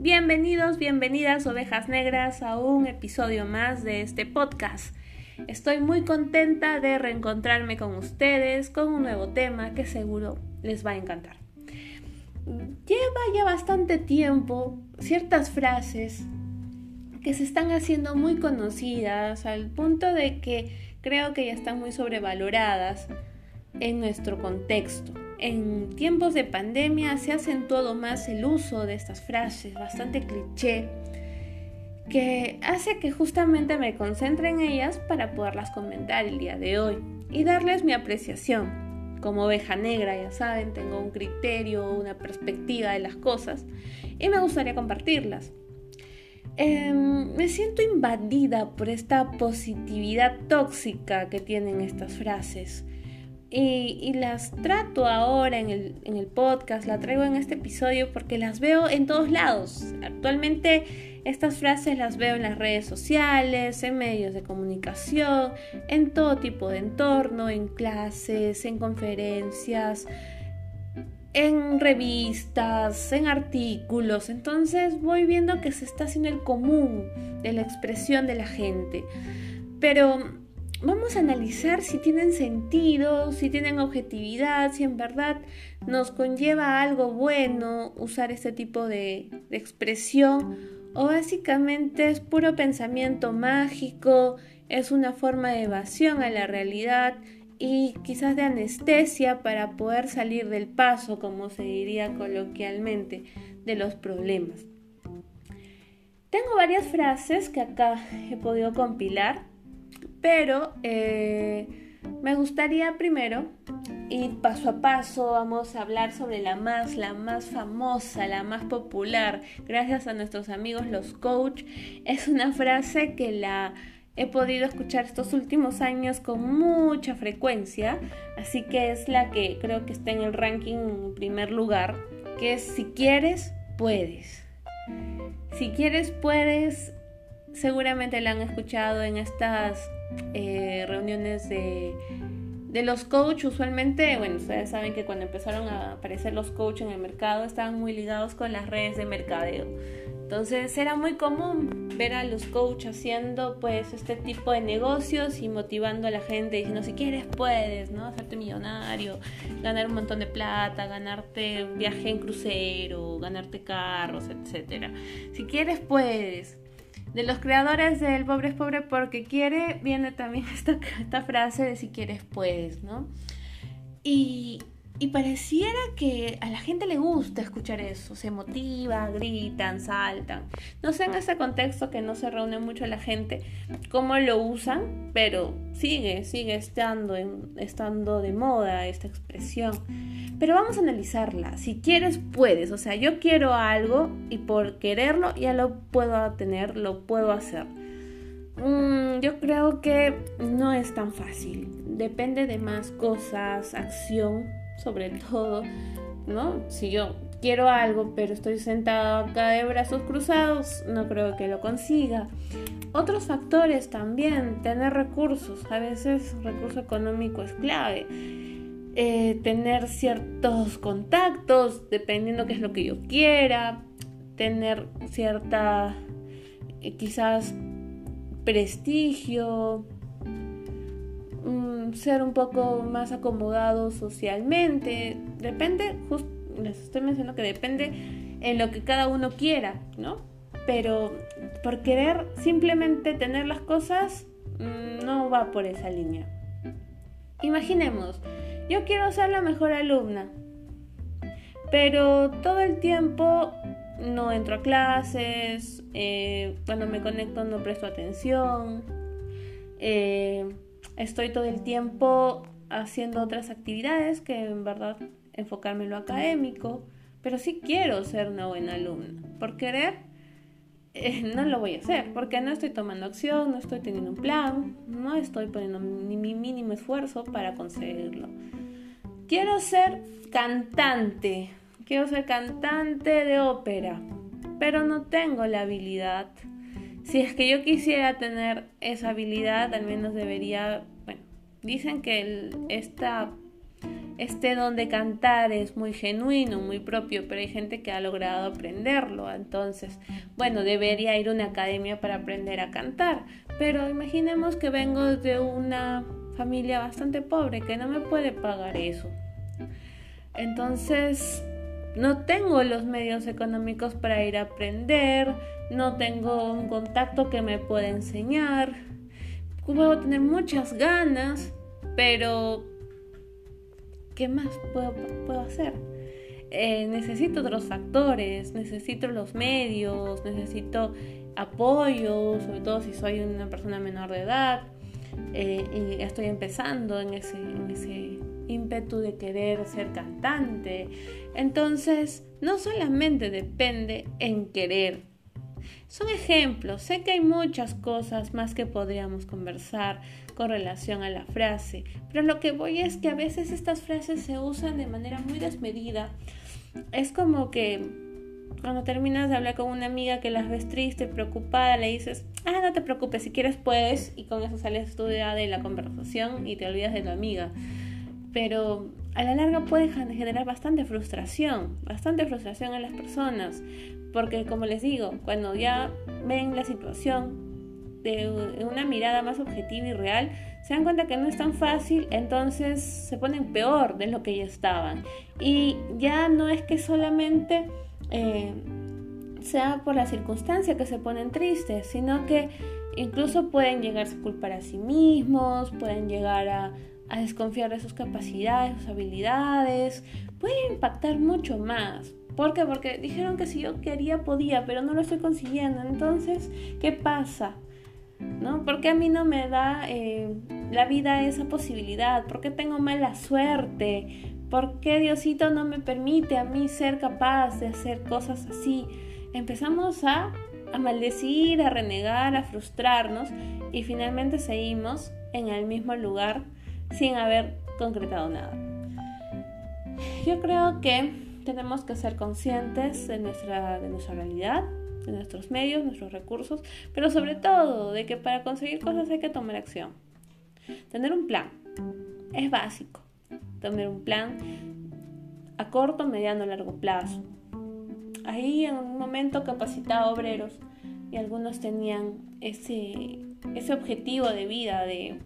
Bienvenidos, bienvenidas ovejas negras a un episodio más de este podcast. Estoy muy contenta de reencontrarme con ustedes con un nuevo tema que seguro les va a encantar. Lleva ya bastante tiempo ciertas frases que se están haciendo muy conocidas al punto de que creo que ya están muy sobrevaloradas en nuestro contexto. En tiempos de pandemia se ha acentuado más el uso de estas frases, bastante cliché, que hace que justamente me concentre en ellas para poderlas comentar el día de hoy y darles mi apreciación. Como oveja negra, ya saben, tengo un criterio, una perspectiva de las cosas y me gustaría compartirlas. Em, me siento invadida por esta positividad tóxica que tienen estas frases y, las trato ahora en el, en el podcast, la traigo en este episodio porque las veo en todos lados. Actualmente estas frases las veo en las redes sociales, en medios de comunicación, en todo tipo de entorno, en clases, en conferencias, en revistas, en artículos. Entonces voy viendo que se está haciendo el común de la expresión de la gente. Pero vamos a analizar si tienen sentido, si tienen objetividad, si en verdad nos conlleva algo bueno usar este tipo de, expresión o básicamente es puro pensamiento mágico, es una forma de evasión a la realidad y quizás de anestesia para poder salir del paso, como se diría coloquialmente, de los problemas. Tengo varias frases que acá he podido compilar pero eh, me gustaría primero ir paso a paso, vamos a hablar sobre la más, la más famosa, la más popular, gracias a nuestros amigos los coach. Es una frase que la he podido escuchar estos últimos años con mucha frecuencia, así que es la que creo que está en el ranking en primer lugar, que es si quieres, puedes. Si quieres, puedes, seguramente la han escuchado en estas eh, reuniones de, de los coaches. Usualmente, bueno, ustedes saben que cuando empezaron a aparecer los coaches en el mercado estaban muy ligados con las redes de mercadeo. Entonces era muy común ver a los coaches haciendo pues este tipo de negocios y motivando a la gente diciendo si quieres puedes, ¿no? Hacerte millonario, ganar un montón de plata, ganarte viaje en crucero, ganarte carros, etc. Si quieres puedes de los creadores del Pobre es Pobre porque quiere, viene también esta, esta frase de si quieres puedes, ¿no? Y, y pareciera que a la gente le gusta escuchar eso, se motiva, gritan, saltan. No sé en ese contexto que no se reúne mucho la gente cómo lo usan, pero sigue, sigue estando, estando de moda esta expresión. Pero vamos a analizarla. Si quieres, puedes. O sea, yo quiero algo y por quererlo ya lo puedo tener, lo puedo hacer. Mm, yo creo que no es tan fácil. Depende de más cosas, acción, sobre todo, ¿no? Si yo quiero algo, pero estoy sentado acá de brazos cruzados, no creo que lo consiga. Otros factores también, tener recursos. A veces recurso económico es clave eh, tener ciertos contactos, dependiendo qué es lo que yo quiera, tener cierta, eh, quizás, prestigio, ser un poco más acomodado socialmente, depende, les estoy mencionando que depende en lo que cada uno quiera, ¿no? Pero por querer simplemente tener las cosas, mm, no va por esa línea. Imaginemos, yo quiero ser la mejor alumna, pero todo el tiempo no entro a clases, eh, cuando me conecto no presto atención, eh, estoy todo el tiempo haciendo otras actividades que en verdad enfocarme en lo académico, pero sí quiero ser una buena alumna. Por querer, eh, no lo voy a hacer, porque no estoy tomando acción, no estoy teniendo un plan, no estoy poniendo ni mi mínimo esfuerzo para conseguirlo. Quiero ser cantante, quiero ser cantante de ópera, pero no tengo la habilidad. Si es que yo quisiera tener esa habilidad, al menos debería, bueno, dicen que esta este don de cantar es muy genuino, muy propio, pero hay gente que ha logrado aprenderlo. Entonces, bueno, debería ir a una academia para aprender a cantar. Pero imaginemos que vengo de una familia bastante pobre que no me puede pagar eso. Entonces, no tengo los medios económicos para ir a aprender, no tengo un contacto que me pueda enseñar. Puedo tener muchas ganas, pero ¿qué más puedo, puedo hacer? Eh, necesito otros factores, necesito los medios, necesito apoyo, sobre todo si soy una persona menor de edad eh, y estoy empezando en ese, en ese ímpetu de querer ser cantante. Entonces, no solamente depende en querer. Son ejemplos, sé que hay muchas cosas más que podríamos conversar con relación a la frase, pero lo que voy es que a veces estas frases se usan de manera muy desmedida. Es como que cuando terminas de hablar con una amiga que las ves triste, preocupada, le dices, ah, no te preocupes, si quieres puedes, y con eso sales tú de la conversación y te olvidas de tu amiga. Pero a la larga puede generar bastante frustración, bastante frustración en las personas, porque como les digo, cuando ya ven la situación de una mirada más objetiva y real, se dan cuenta que no es tan fácil, entonces se ponen peor de lo que ya estaban. Y ya no es que solamente eh, sea por la circunstancia que se ponen tristes, sino que incluso pueden llegar a culpar a sí mismos, pueden llegar a, a desconfiar de sus capacidades, sus habilidades, puede impactar mucho más. ¿Por qué? Porque dijeron que si yo quería podía, pero no lo estoy consiguiendo. Entonces, ¿qué pasa? ¿No? ¿Por qué a mí no me da eh, la vida esa posibilidad? ¿Por qué tengo mala suerte? ¿Por qué Diosito no me permite a mí ser capaz de hacer cosas así? Empezamos a, a maldecir, a renegar, a frustrarnos y finalmente seguimos en el mismo lugar sin haber concretado nada. Yo creo que tenemos que ser conscientes de nuestra, de nuestra realidad, de nuestros medios, nuestros recursos, pero sobre todo de que para conseguir cosas hay que tomar acción. Tener un plan es básico tener un plan a corto, mediano, largo plazo. Ahí en un momento capacitaba obreros y algunos tenían ese, ese objetivo de vida de,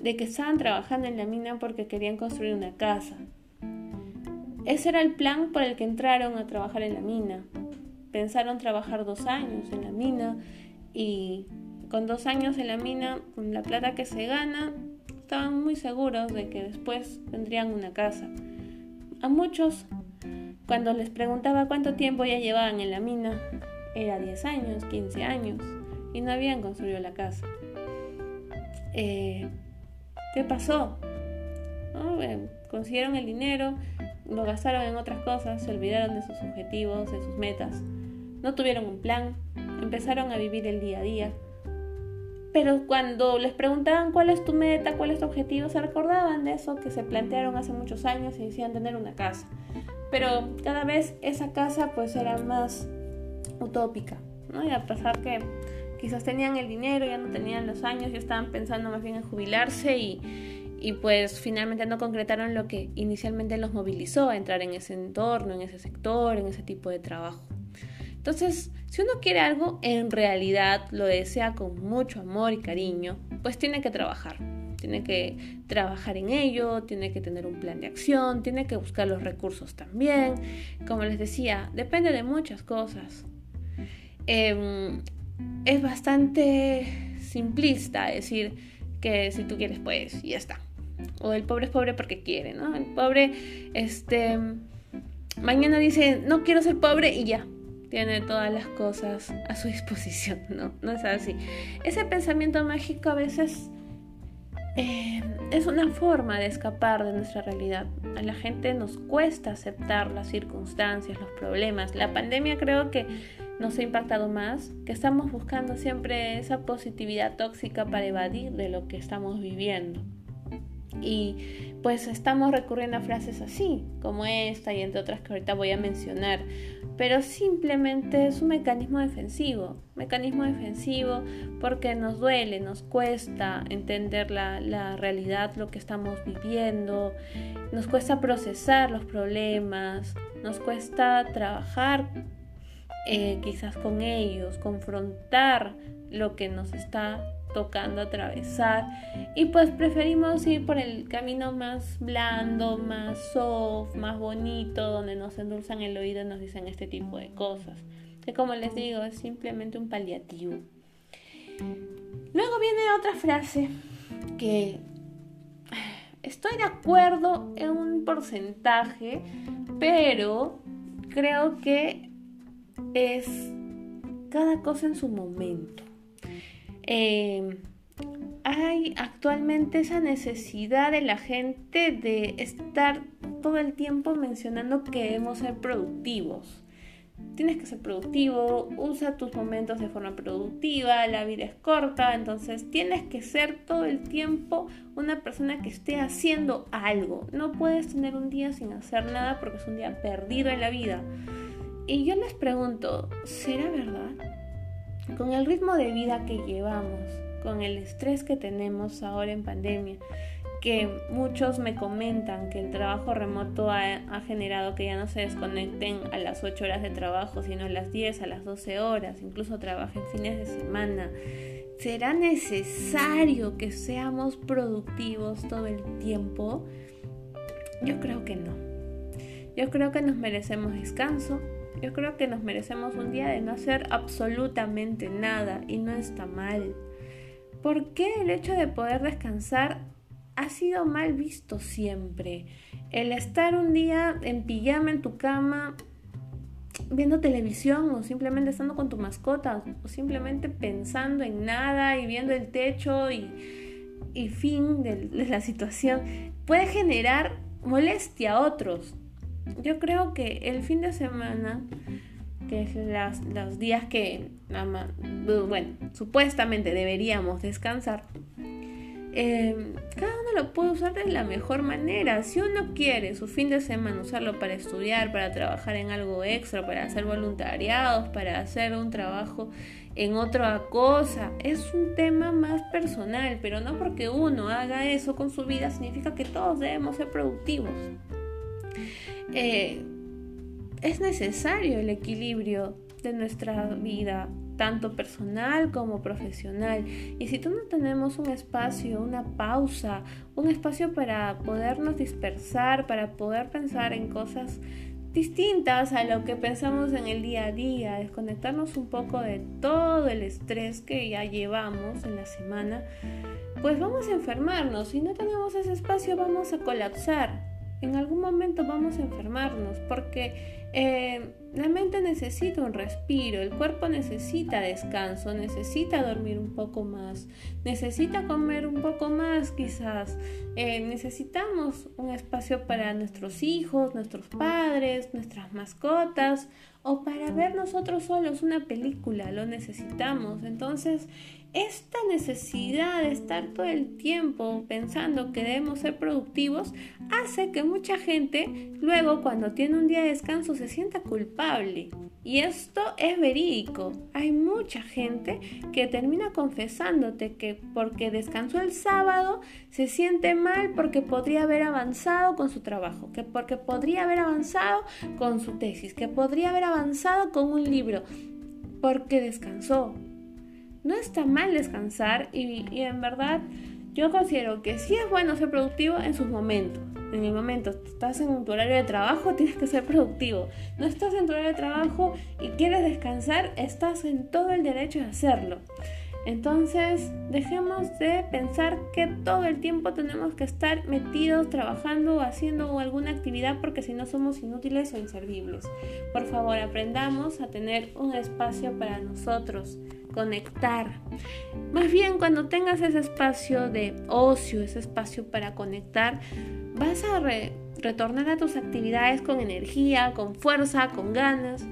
de que estaban trabajando en la mina porque querían construir una casa. Ese era el plan por el que entraron a trabajar en la mina. Pensaron trabajar dos años en la mina y con dos años en la mina, con la plata que se gana, estaban muy seguros de que después tendrían una casa. A muchos, cuando les preguntaba cuánto tiempo ya llevaban en la mina, era 10 años, 15 años, y no habían construido la casa. Eh, ¿Qué pasó? consiguieron el dinero, lo gastaron en otras cosas, se olvidaron de sus objetivos, de sus metas, no tuvieron un plan, empezaron a vivir el día a día pero cuando les preguntaban cuál es tu meta, cuál es tu objetivo, se recordaban de eso que se plantearon hace muchos años y decían tener una casa. Pero cada vez esa casa pues era más utópica, ¿no? Y a pesar que quizás tenían el dinero, ya no tenían los años, ya estaban pensando más bien en jubilarse y, y pues finalmente no concretaron lo que inicialmente los movilizó a entrar en ese entorno, en ese sector, en ese tipo de trabajo. Entonces, si uno quiere algo, en realidad lo desea con mucho amor y cariño, pues tiene que trabajar. Tiene que trabajar en ello, tiene que tener un plan de acción, tiene que buscar los recursos también. Como les decía, depende de muchas cosas. Em, es bastante simplista decir que si tú quieres, pues, y ya está. O el pobre es pobre porque quiere, ¿no? El pobre, este, mañana dice, no quiero ser pobre y ya, tiene todas las cosas a su disposición, ¿no? No es así. Ese pensamiento mágico a veces eh, es una forma de escapar de nuestra realidad. A la gente nos cuesta aceptar las circunstancias, los problemas. La pandemia creo que nos ha impactado más, que estamos buscando siempre esa positividad tóxica para evadir de lo que estamos viviendo. Y pues estamos recurriendo a frases así, como esta y entre otras que ahorita voy a mencionar. Pero simplemente es un mecanismo defensivo. Mecanismo defensivo porque nos duele, nos cuesta entender la, la realidad, lo que estamos viviendo, nos cuesta procesar los problemas, nos cuesta trabajar eh, quizás con ellos, confrontar lo que nos está tocando atravesar y pues preferimos ir por el camino más blando, más soft, más bonito, donde nos endulzan el oído y nos dicen este tipo de cosas, que como les digo es simplemente un paliativo. Luego viene otra frase que estoy de acuerdo en un porcentaje, pero creo que es cada cosa en su momento. Em, hay actualmente esa necesidad de la gente de estar todo el tiempo mencionando que debemos ser productivos. Tienes que ser productivo, usa tus momentos de forma productiva, la vida es corta, entonces tienes que ser todo el tiempo una persona que esté haciendo algo. No puedes tener un día sin hacer nada porque es un día perdido en la vida. Y yo les pregunto, ¿será verdad? Con el ritmo de vida que llevamos, con el estrés que tenemos ahora en pandemia, que muchos me comentan que el trabajo remoto ha, generado que ya no se desconecten a las 8 horas de trabajo, sino a las 10, a las 12 horas, incluso trabajen fines de semana. ¿Será necesario que seamos productivos todo el tiempo? Yo creo que no. Yo creo que nos merecemos descanso, yo creo que nos merecemos un día de no hacer absolutamente nada y no está mal. ¿Por qué el hecho de poder descansar ha sido mal visto siempre? El estar un día en pijama en tu cama viendo televisión o simplemente estando con tu mascota o simplemente pensando en nada y viendo el techo y, fin de la situación puede generar molestia a otros yo creo que el fin de semana, que es los días que, bueno, supuestamente deberíamos descansar, em, cada uno lo puede usar de la mejor manera. Si uno quiere su fin de semana usarlo para estudiar, para trabajar en algo extra, para hacer voluntariados, para hacer un trabajo en otra cosa, es un tema más personal, pero no porque uno haga eso con su vida significa que todos debemos ser productivos. Eh, es necesario el equilibrio de nuestra vida, tanto personal como profesional. Y si tú no tenemos un espacio, una pausa, un espacio para podernos dispersar, para poder pensar en cosas distintas a lo que pensamos en el día a día, desconectarnos un poco de todo el estrés que ya llevamos en la semana, pues vamos a enfermarnos. Si no tenemos ese espacio, vamos a colapsar en algún momento vamos a enfermarnos porque eh, la mente necesita un respiro, el cuerpo necesita descanso, necesita dormir un poco más, necesita comer un poco más quizás, eh, necesitamos un espacio para nuestros hijos, nuestros padres, nuestras mascotas o para ver nosotros solos una película, lo necesitamos. Entonces, esta necesidad de estar todo el tiempo pensando que debemos ser productivos hace que mucha gente luego cuando tiene un día de descanso se sienta culpable. Y esto es verídico. Hay mucha gente que termina confesándote que porque descansó el sábado se siente mal porque podría haber avanzado con su trabajo, que porque podría haber avanzado con su tesis, que podría haber avanzado con un libro, porque descansó, no está mal descansar y, en verdad yo considero que sí es bueno ser productivo en sus momentos. En el momento estás en tu horario de trabajo, tienes que ser productivo. No estás en tu horario de trabajo y quieres descansar, estás en todo el derecho de hacerlo. Entonces, dejemos de pensar que todo el tiempo tenemos que estar metidos, trabajando o haciendo alguna actividad porque si no somos inútiles o inservibles. Por favor, aprendamos a tener un espacio para nosotros, conectar. Más bien, cuando tengas ese espacio de ocio, ese espacio para conectar, vas a retornar a tus actividades con energía, con fuerza, con ganas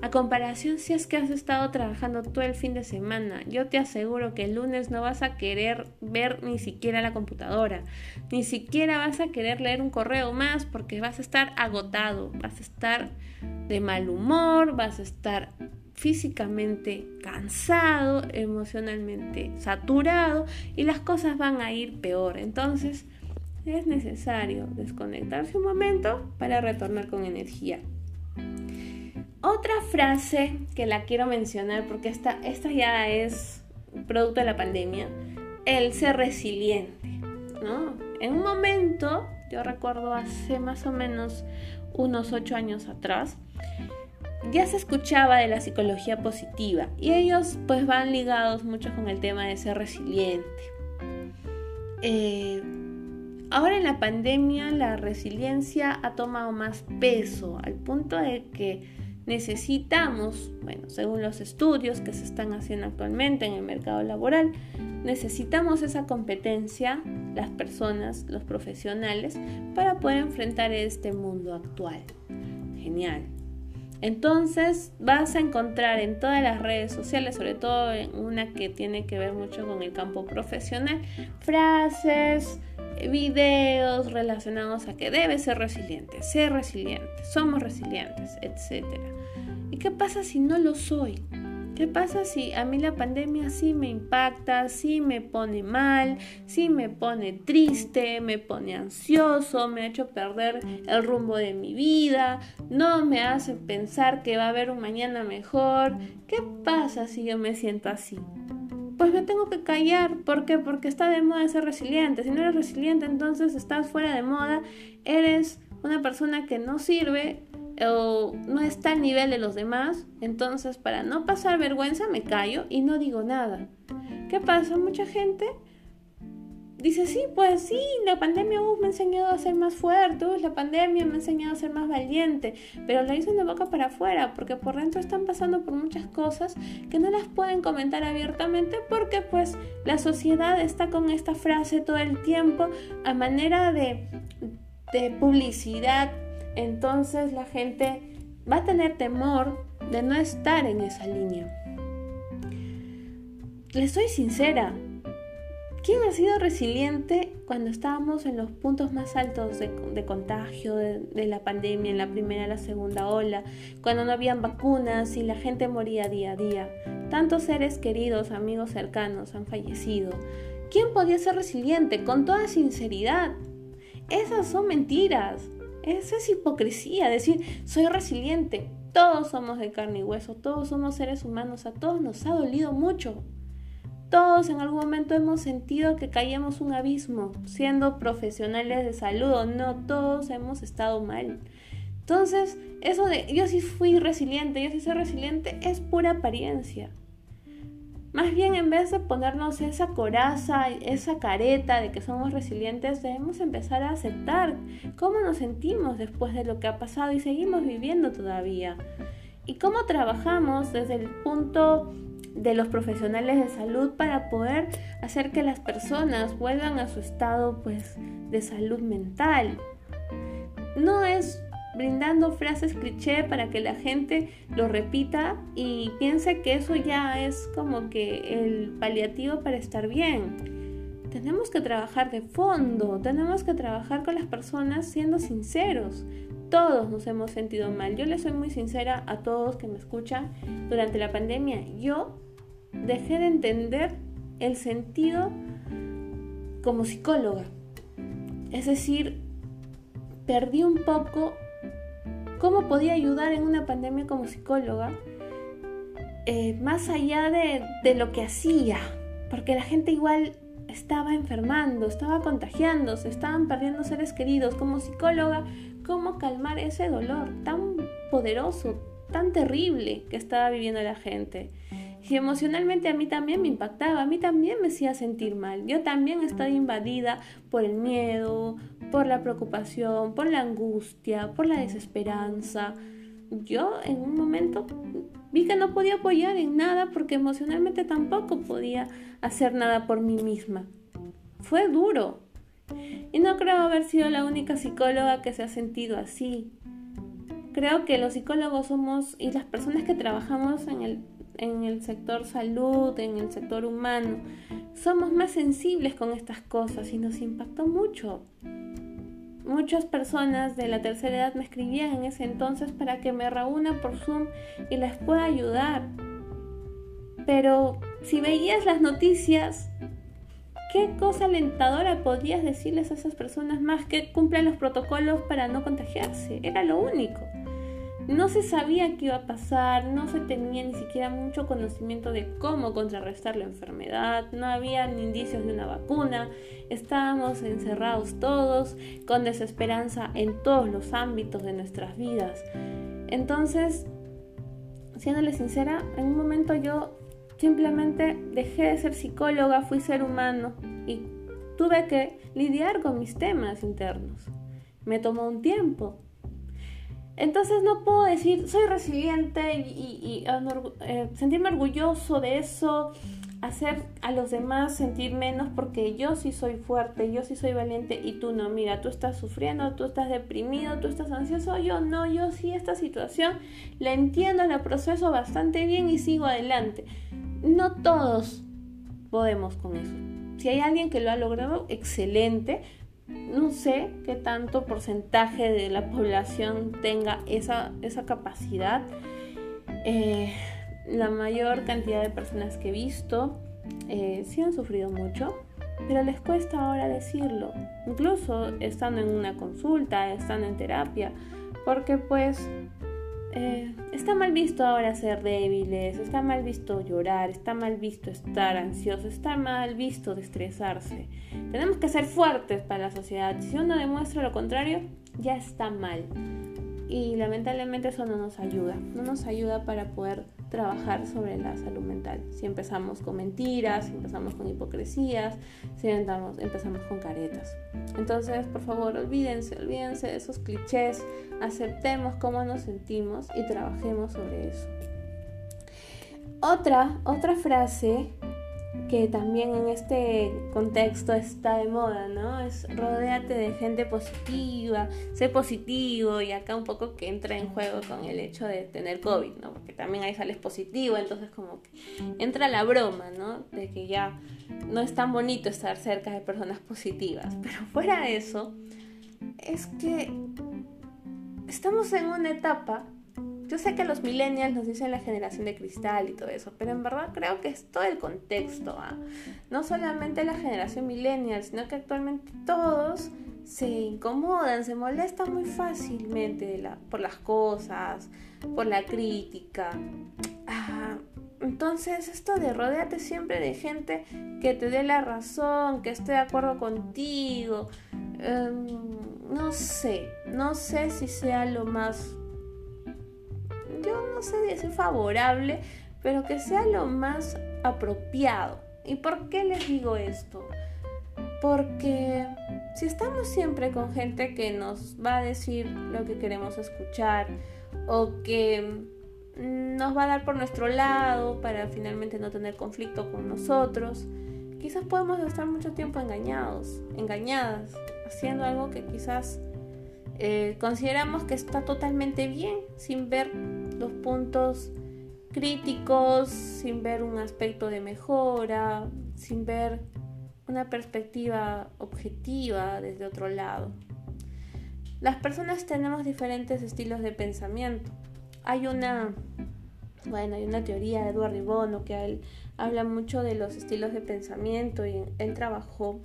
A comparación si es que has estado trabajando todo el fin de semana, yo te aseguro que el lunes no vas a querer ver ni siquiera la computadora, ni siquiera vas a querer leer un correo más porque vas a estar agotado, vas a estar de mal humor, vas a estar físicamente cansado, emocionalmente saturado y las cosas van a ir peor. Entonces es necesario desconectarse un momento para retornar con energía. Otra frase que la quiero mencionar porque esta, esta ya es producto de la pandemia, el ser resiliente, ¿no? En un momento, yo recuerdo hace más o menos unos ocho años atrás, ya se escuchaba de la psicología positiva y ellos pues van ligados mucho con el tema de ser resiliente. Eh, ahora en la pandemia la resiliencia ha tomado más peso al punto de que necesitamos, bueno, según los estudios que se están haciendo actualmente en el mercado laboral, necesitamos esa competencia, las personas, los profesionales, para poder enfrentar este mundo actual. Genial. Entonces vas a encontrar en todas las redes sociales, sobre todo en una que tiene que ver mucho con el campo profesional, frases, videos relacionados a que debes ser resiliente, ser resiliente, somos resilientes, etc. ¿Y qué pasa si no lo soy? ¿Qué pasa si a mí la pandemia sí me impacta, sí me pone mal, sí me pone triste, me pone ansioso, me ha hecho perder el rumbo de mi vida, no me hace pensar que va a haber un mañana mejor? ¿Qué pasa si yo me siento así? pues me tengo que callar. ¿Por qué? Porque está de moda ser resiliente. Si no eres resiliente, entonces estás fuera de moda, eres una persona que no sirve o no está al nivel de los demás. Entonces, para no pasar vergüenza, me callo y no digo nada. ¿Qué pasa? Mucha gente dice, sí, pues sí, la pandemia me ha enseñado a ser más fuerte, la pandemia me ha enseñado a ser más valiente, pero lo dicen de boca para afuera, porque por dentro están pasando por muchas cosas que no las pueden comentar abiertamente porque pues la sociedad está con esta frase todo el tiempo a manera de, de publicidad, entonces la gente va a tener temor de no estar en esa línea. Les soy sincera, ¿Quién ha sido resiliente cuando estábamos en los puntos más altos de, contagio de, la pandemia, en la primera y la segunda ola, cuando no habían vacunas y la gente moría día a día? Tantos seres queridos, amigos cercanos han fallecido. ¿Quién podía ser resiliente con toda sinceridad? Esas son mentiras. Eso es hipocresía, decir soy resiliente. Todos somos de carne y hueso, todos somos seres humanos, a todos nos ha dolido mucho. Todos en algún momento hemos sentido que caíamos un abismo, siendo profesionales de salud no, todos hemos estado mal. Entonces, eso de yo sí fui resiliente, yo sí soy resiliente, es pura apariencia. Más bien, en vez de ponernos esa coraza, esa careta de que somos resilientes, debemos empezar a aceptar cómo nos sentimos después de lo que ha pasado y seguimos viviendo todavía. Y cómo trabajamos desde el punto de los profesionales de salud para poder hacer que las personas vuelvan a su estado pues de salud mental. No es brindando frases cliché para que la gente lo repita y piense que eso ya es como que el paliativo para estar bien. Tenemos que trabajar de fondo, tenemos que trabajar con las personas siendo sinceros. Todos nos hemos sentido mal. Yo le soy muy sincera a todos que me escuchan durante la pandemia. Yo dejé de entender el sentido como psicóloga. Es decir, perdí un poco cómo podía ayudar en una pandemia como psicóloga, eh, más allá de, de lo que hacía, porque la gente igual estaba enfermando, estaba contagiándose, estaban perdiendo seres queridos. Como psicóloga, ¿cómo calmar ese dolor tan poderoso, tan terrible que estaba viviendo la gente? Y emocionalmente a mí también me impactaba, a mí también me hacía sentir mal. Yo también estaba invadida por el miedo, por la preocupación, por la angustia, por la desesperanza. Yo en un momento vi que no podía apoyar en nada porque emocionalmente tampoco podía hacer nada por mí misma. Fue duro. Y no creo haber sido la única psicóloga que se ha sentido así. creo que los psicólogos somos y las personas que trabajamos en el, en el sector salud, en el sector humano, somos más sensibles con estas cosas y nos impactó mucho. Muchas personas de la tercera edad me escribían en ese entonces para que me reúna por Zoom y les pueda ayudar. Pero si veías las noticias, ¿qué cosa alentadora podías decirles a esas personas más que cumplan los protocolos para no contagiarse? Era lo único. No se sabía qué iba a pasar, no se tenía ni siquiera mucho conocimiento de cómo contrarrestar la enfermedad, no había indicios de una vacuna, estábamos encerrados todos, con desesperanza en todos los ámbitos de nuestras vidas. Entonces, siéndole sincera, en un momento yo simplemente dejé de ser psicóloga, fui ser humano y tuve que lidiar con mis temas internos. Me tomó un tiempo, entonces no puedo decir, soy resiliente y, eh, sentirme orgulloso de eso, hacer a los demás sentir menos porque yo sí soy fuerte, yo sí soy valiente y tú no. Mira, tú estás sufriendo, tú estás deprimido, tú estás ansioso, yo no, yo sí esta situación la entiendo, la proceso bastante bien y sigo adelante. No todos podemos con eso. Si hay alguien que lo ha logrado, excelente, no sé qué tanto porcentaje de la población tenga esa, capacidad. Eh, la mayor cantidad de personas que he visto eh, sí han sufrido mucho, pero les cuesta ahora decirlo, incluso estando en una consulta, estando en terapia, porque pues eh, está mal visto ahora ser débiles, está mal visto llorar, está mal visto estar ansioso, está mal visto de estresarse. Tenemos que ser fuertes para la sociedad. Si uno demuestra lo contrario, ya está mal. Y lamentablemente eso no nos ayuda, no nos ayuda para poder trabajar sobre la salud mental. Si empezamos con mentiras, si empezamos con hipocresías, si empezamos, empezamos con caretas. Entonces, por favor, olvídense, olvídense de esos clichés, aceptemos cómo nos sentimos y trabajemos sobre eso. Otra, otra frase que también en este contexto está de moda, ¿no? Es rodéate de gente positiva, sé positivo y acá un poco que entra en juego con el hecho de tener COVID, ¿no? Porque también ahí sales positivo, entonces como que entra la broma, ¿no? De que ya no es tan bonito estar cerca de personas positivas, pero fuera de eso, es que estamos en una etapa yo sé que los millennials nos dicen la generación de cristal y todo eso, pero en verdad creo que es todo el contexto. ¿ah? No solamente la generación millennial, sino que actualmente todos se incomodan, se molestan muy fácilmente por las cosas, por la crítica. Ah, entonces, esto de rodearte siempre de gente que te dé la razón, que esté de acuerdo contigo, em, no sé, no sé si sea lo más yo no sé decir favorable, pero que sea lo más apropiado. ¿Y por qué les digo esto? Porque si estamos siempre con gente que nos va a decir lo que queremos escuchar o que nos va a dar por nuestro lado para finalmente no tener conflicto con nosotros, quizás podemos estar mucho tiempo engañados, engañadas, haciendo algo que quizás eh, consideramos que está totalmente bien sin ver los puntos críticos, sin ver un aspecto de mejora, sin ver una perspectiva objetiva desde otro lado. Las personas tenemos diferentes estilos de pensamiento. Hay una, bueno, hay una teoría de Edward Ribono que él habla mucho de los estilos de pensamiento y él trabajó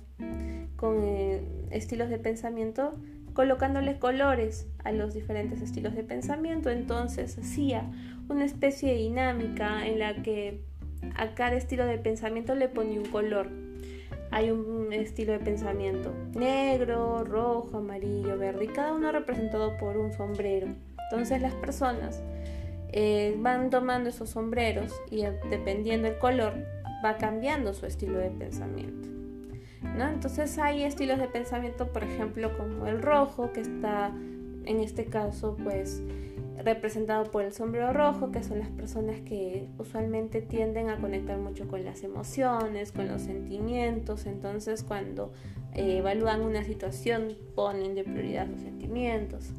con eh, estilos de pensamiento colocándole colores a los diferentes estilos de pensamiento. Entonces hacía una especie de dinámica en la que a cada estilo de pensamiento le ponía un color. Hay un estilo de pensamiento negro, rojo, amarillo, verde y cada uno representado por un sombrero. Entonces las personas eh, van tomando esos sombreros y eh, dependiendo del color va cambiando su estilo de pensamiento. Entonces hay estilos de pensamiento, por ejemplo, como el rojo, que está en este caso pues representado por el sombrero rojo, que son las personas que usualmente tienden a conectar mucho con las emociones, con los sentimientos, entonces cuando eh, evalúan una situación ponen de prioridad los sentimientos.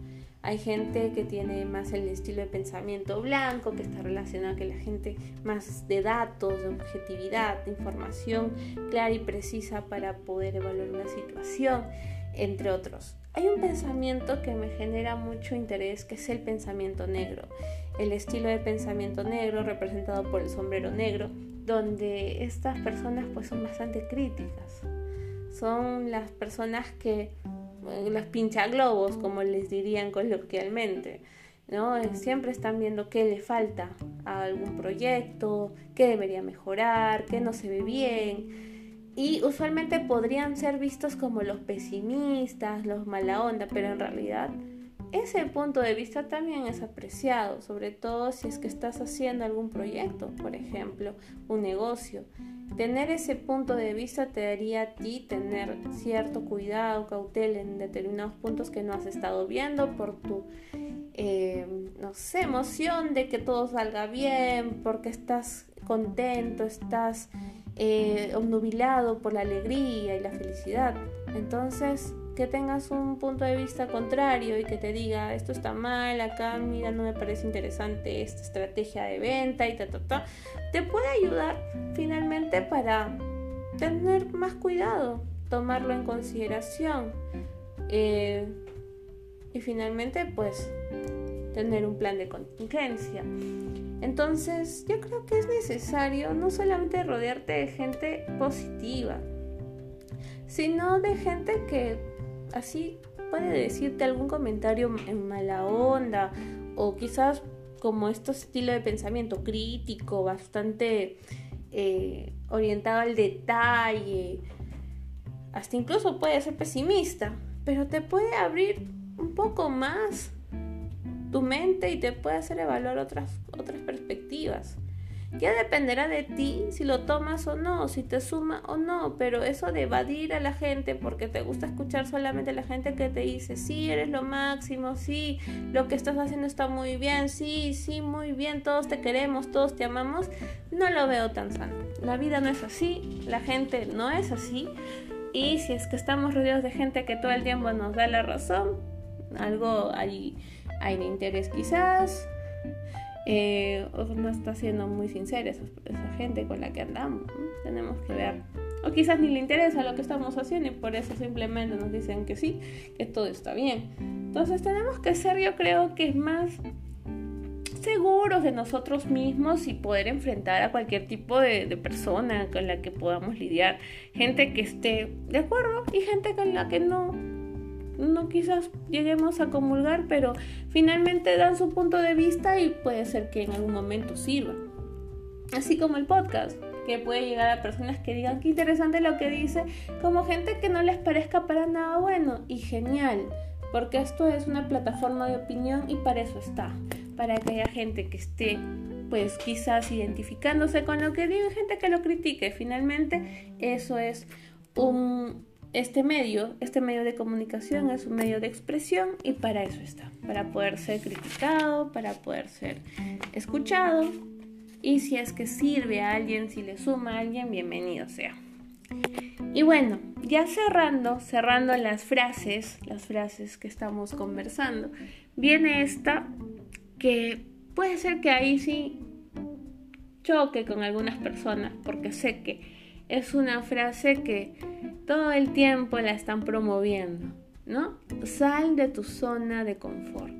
Hay gente que tiene más el estilo de pensamiento blanco, que está relacionado con la gente más de datos, de objetividad, de información clara y precisa para poder evaluar una situación, entre otros. Hay un pensamiento que me genera mucho interés, que es el pensamiento negro. El estilo de pensamiento negro representado por el sombrero negro, donde estas personas pues son bastante críticas. Son las personas que los pinchaglobos, como les dirían coloquialmente. ¿no? Eh, siempre están viendo qué le falta a algún proyecto, qué debería mejorar, qué no se ve bien. Y usualmente podrían ser vistos como los pesimistas, los mala onda, pero en realidad ese punto de vista también es apreciado, sobre todo si es que estás haciendo algún proyecto, por ejemplo, un negocio. Tener ese punto de vista te daría a ti tener cierto cuidado, cautela en determinados puntos que no has estado viendo por tu, eh, no sé, emoción de que todo salga bien, porque estás contento, estás eh, obnubilado por la alegría y la felicidad. Entonces, que tengas un punto de vista contrario y que te diga esto está mal, acá mira no me parece interesante esta estrategia de venta y ta ta ta, te puede ayudar finalmente para tener más cuidado, tomarlo en consideración eh, y finalmente pues tener un plan de contingencia. Entonces yo creo que es necesario no solamente rodearte de gente positiva, sino de gente que así puede decirte algún comentario en mala onda o quizás como este estilo de pensamiento crítico, bastante eh, orientado al detalle, hasta incluso puede ser pesimista, pero te puede abrir un poco más tu mente y te puede hacer evaluar otras, otras perspectivas. Ya dependerá de ti si lo tomas o no, si te suma o no, pero eso de evadir a la gente porque te gusta escuchar solamente a la gente que te dice, sí, eres lo máximo, sí, lo que estás haciendo está muy bien, sí, sí, muy bien, todos te queremos, todos te amamos, no lo veo tan sano. La vida no es así, la gente no es así, y si es que estamos rodeados de gente que todo el tiempo nos da la razón, algo hay, hay de interés quizás, eh, no está siendo muy sincera esa, gente con la que andamos. Tenemos que ver. O quizás ni le interesa lo que estamos haciendo y por eso simplemente nos dicen que sí, que todo está bien. Entonces tenemos que ser, yo creo que más seguros de nosotros mismos y poder enfrentar a cualquier tipo de, de, persona con la que podamos lidiar. Gente que esté de acuerdo y gente con la que no no quizás lleguemos a comulgar, pero finalmente dan su punto de vista y puede ser que en algún momento sirva. Así como el podcast, que puede llegar a personas que digan qué interesante lo que dice, como gente que no les parezca para nada bueno y genial, porque esto es una plataforma de opinión y para eso está, para que haya gente que esté pues quizás identificándose con lo que digo y gente que lo critique. Finalmente eso es un este medio, este medio de comunicación es un medio de expresión y para eso está, para poder ser criticado, para poder ser escuchado y si es que sirve a alguien, si le suma a alguien, bienvenido sea. Y bueno, ya cerrando, cerrando las frases, las frases que estamos conversando, viene esta que puede ser que ahí sí choque con algunas personas porque sé que es una frase que todo el tiempo la están promoviendo, ¿no? Sal de tu zona de confort.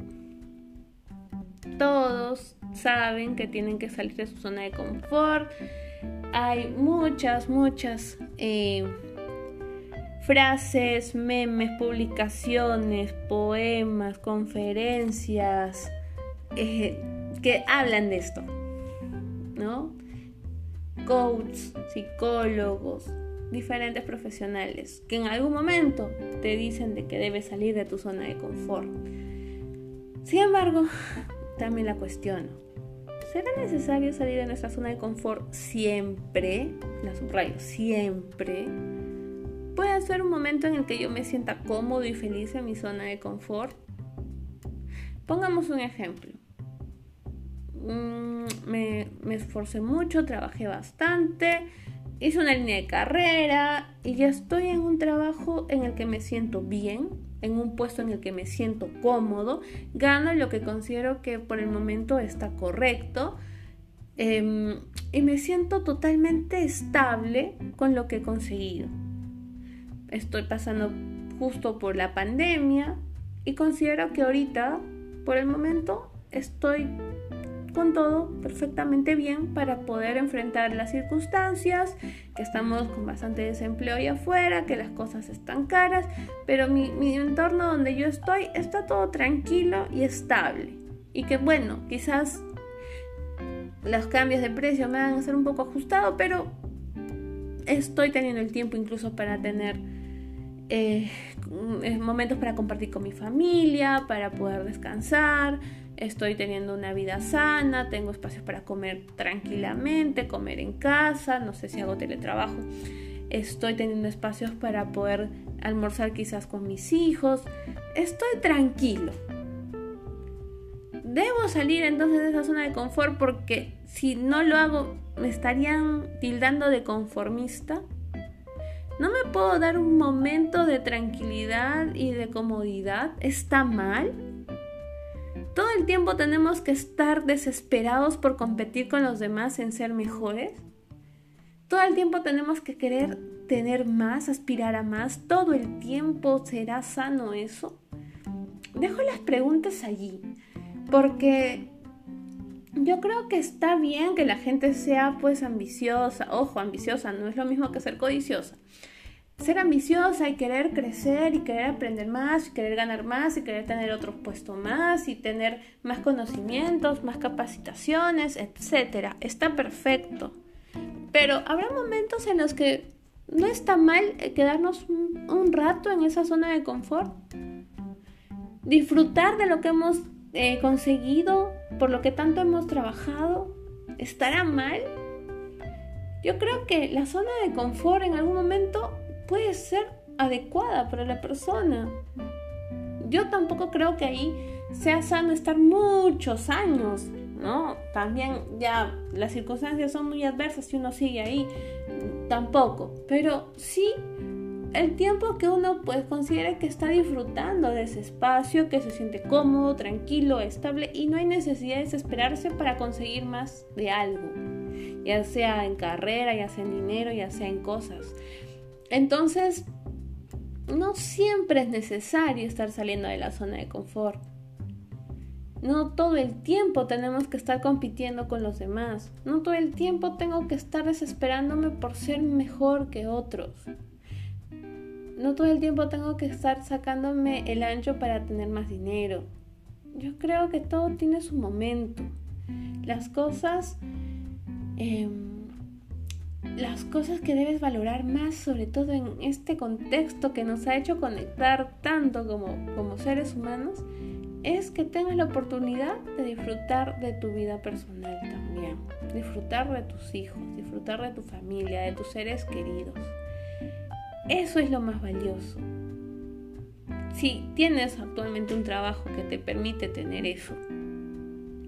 Todos saben que tienen que salir de su zona de confort. Hay muchas, muchas eh, frases, memes, publicaciones, poemas, conferencias eh, que hablan de esto, ¿no? Coaches, psicólogos, diferentes profesionales que en algún momento te dicen de que debes salir de tu zona de confort. Sin embargo, también la cuestiono. ¿Será necesario salir de nuestra zona de confort siempre? La subrayo, siempre. ¿Puede ser un momento en el que yo me sienta cómodo y feliz en mi zona de confort? Pongamos un ejemplo. Mm, me, esforcé mucho, trabajé bastante, hice una línea de carrera y ya estoy en un trabajo en el que me siento bien, en un puesto en el que me siento cómodo, gano lo que considero que por el momento está correcto em, y me siento totalmente estable con lo que he conseguido. Estoy pasando justo por la pandemia y considero que ahorita, por el momento, estoy con todo perfectamente bien para poder enfrentar las circunstancias, que estamos con bastante desempleo ahí afuera, que las cosas están caras, pero mi, entorno donde yo estoy está todo tranquilo y estable. Y que bueno, quizás los cambios de precio me van a ser un poco ajustados, pero estoy teniendo el tiempo incluso para tener eh, momentos para compartir con mi familia, para poder descansar, estoy teniendo una vida sana, tengo espacios para comer tranquilamente, comer en casa, no sé si hago teletrabajo, estoy teniendo espacios para poder almorzar quizás con mis hijos, estoy tranquilo. Debo salir entonces de esa zona de confort porque si no lo hago me estarían tildando de conformista. ¿No me puedo dar un momento de tranquilidad y de comodidad? ¿Está mal? ¿Todo el tiempo tenemos que estar desesperados por competir con los demás en ser mejores? ¿Todo el tiempo tenemos que querer tener más, aspirar a más? ¿Todo el tiempo será sano eso? Dejo las preguntas allí, porque yo creo que está bien que la gente sea pues ambiciosa. Ojo, ambiciosa no es lo mismo que ser codiciosa ser ambiciosa y querer crecer y querer aprender más querer ganar más y querer tener otro puesto más y tener más conocimientos, más capacitaciones, etcétera. Está perfecto. Pero habrá momentos en los que no está mal quedarnos un, rato en esa zona de confort. Disfrutar de lo que hemos eh, conseguido, por lo que tanto hemos trabajado. ¿Estará mal? Yo creo que la zona de confort en algún momento puede ser adecuada para la persona. Yo tampoco creo que ahí sea sano estar muchos años, ¿no? También ya las circunstancias son muy adversas si uno sigue ahí, tampoco. Pero sí el tiempo que uno pues considere que está disfrutando de ese espacio, que se siente cómodo, tranquilo, estable y no hay necesidad de desesperarse para conseguir más de algo, ya sea en carrera, ya sea en dinero, ya sea en cosas. Entonces, no siempre es necesario estar saliendo de la zona de confort. No todo el tiempo tenemos que estar compitiendo con los demás. No todo el tiempo tengo que estar desesperándome por ser mejor que otros. No todo el tiempo tengo que estar sacándome el ancho para tener más dinero. Yo creo que todo tiene su momento. Las cosas... Em, las cosas que debes valorar más, sobre todo en este contexto que nos ha hecho conectar tanto como, como seres humanos, es que tengas la oportunidad de disfrutar de tu vida personal también, disfrutar de tus hijos, disfrutar de tu familia, de tus seres queridos. Eso es lo más valioso. Si tienes actualmente un trabajo que te permite tener eso,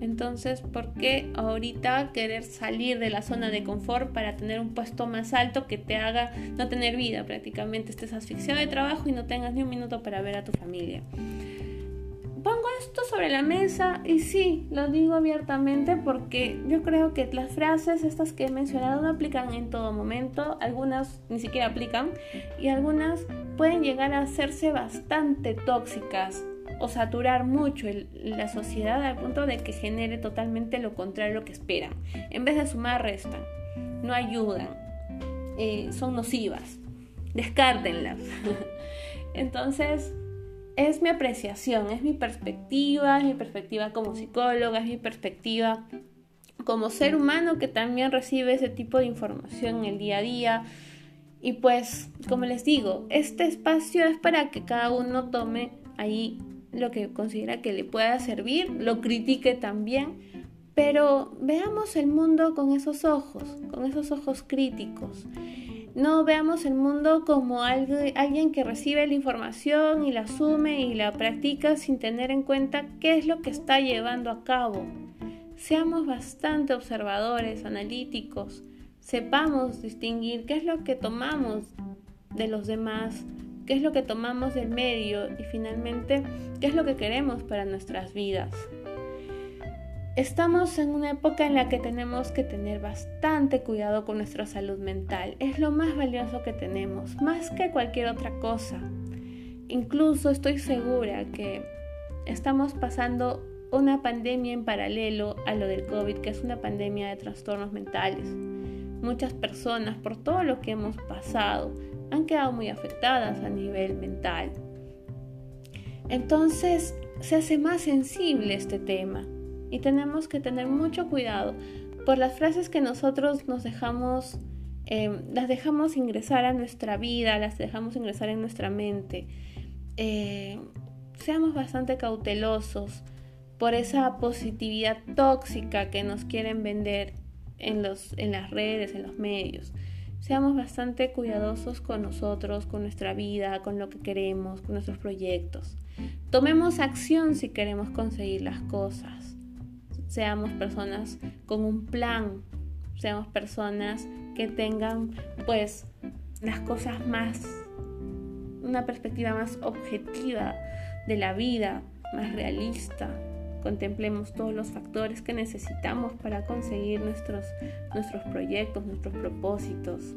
entonces, ¿por qué ahorita querer salir de la zona de confort para tener un puesto más alto que te haga no tener vida prácticamente? Estés asfixiado de trabajo y no tengas ni un minuto para ver a tu familia. Pongo esto sobre la mesa y sí, lo digo abiertamente porque yo creo que las frases estas que he mencionado no aplican en todo momento, algunas ni siquiera aplican y algunas pueden llegar a hacerse bastante tóxicas o saturar mucho la sociedad al punto de que genere totalmente lo contrario a lo que esperan. En vez de sumar, restan, no ayudan, eh, son nocivas, descártenlas. Entonces, es mi apreciación, es mi perspectiva, es mi perspectiva como psicóloga, es mi perspectiva como ser humano que también recibe ese tipo de información en el día a día. Y pues, como les digo, este espacio es para que cada uno tome ahí lo que considera que le pueda servir, lo critique también, pero veamos el mundo con esos ojos, con esos ojos críticos. No veamos el mundo como alguien que recibe la información y la asume y la practica sin tener en cuenta qué es lo que está llevando a cabo. Seamos bastante observadores, analíticos, sepamos distinguir qué es lo que tomamos de los demás, qué es lo que tomamos del medio y finalmente qué es lo que queremos para nuestras vidas. Estamos en una época en la que tenemos que tener bastante cuidado con nuestra salud mental. Es lo más valioso que tenemos, más que cualquier otra cosa. Incluso estoy segura que estamos pasando una pandemia en paralelo a lo del COVID, que es una pandemia de trastornos mentales. Muchas personas, por todo lo que hemos pasado, han quedado muy afectadas a nivel mental. Entonces se hace más sensible este tema y tenemos que tener mucho cuidado por las frases que nosotros nos dejamos, em, las dejamos ingresar a nuestra vida, las dejamos ingresar en nuestra mente. Eh, seamos bastante cautelosos por esa positividad tóxica que nos quieren vender en, los, en las redes, en los medios. Seamos bastante cuidadosos con nosotros, con nuestra vida, con lo que queremos, con nuestros proyectos. Tomemos acción si queremos conseguir las cosas. Seamos personas con un plan. Seamos personas que tengan pues las cosas más, una perspectiva más objetiva de la vida, más realista, contemplemos todos los factores que necesitamos para conseguir nuestros, nuestros proyectos, nuestros propósitos.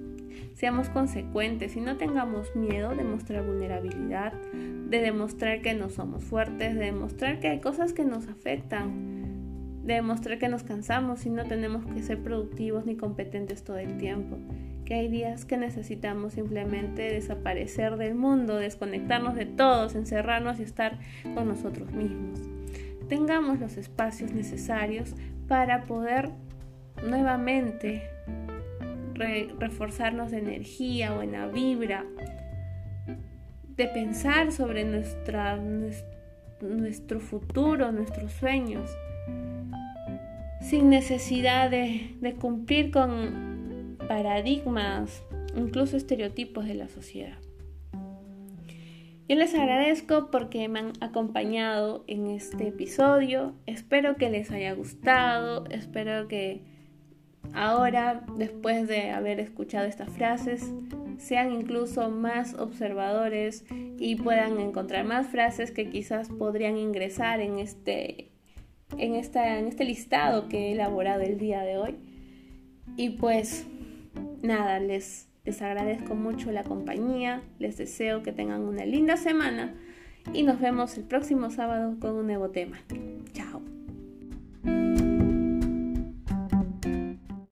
Seamos consecuentes y no tengamos miedo de mostrar vulnerabilidad, de demostrar que no somos fuertes, de demostrar que hay cosas que nos afectan, de demostrar que nos cansamos y no tenemos que ser productivos ni competentes todo el tiempo, que hay días que necesitamos simplemente desaparecer del mundo, desconectarnos de todos, encerrarnos y estar con nosotros mismos tengamos los espacios necesarios para poder nuevamente reforzarnos de energía, la vibra, de pensar sobre nuestra, nuestro futuro, nuestros sueños, sin necesidad de cumplir con paradigmas, incluso estereotipos de la sociedad. Yo les agradezco porque me han acompañado en este episodio. Espero que les haya gustado. Espero que ahora, después de haber escuchado estas frases, sean incluso más observadores y puedan encontrar más frases que quizás podrían ingresar en este, en esta, en este listado que he elaborado el día de hoy. Y pues nada, les les agradezco mucho la compañía, les deseo que tengan una linda semana y nos vemos el próximo sábado con un nuevo tema. Chao.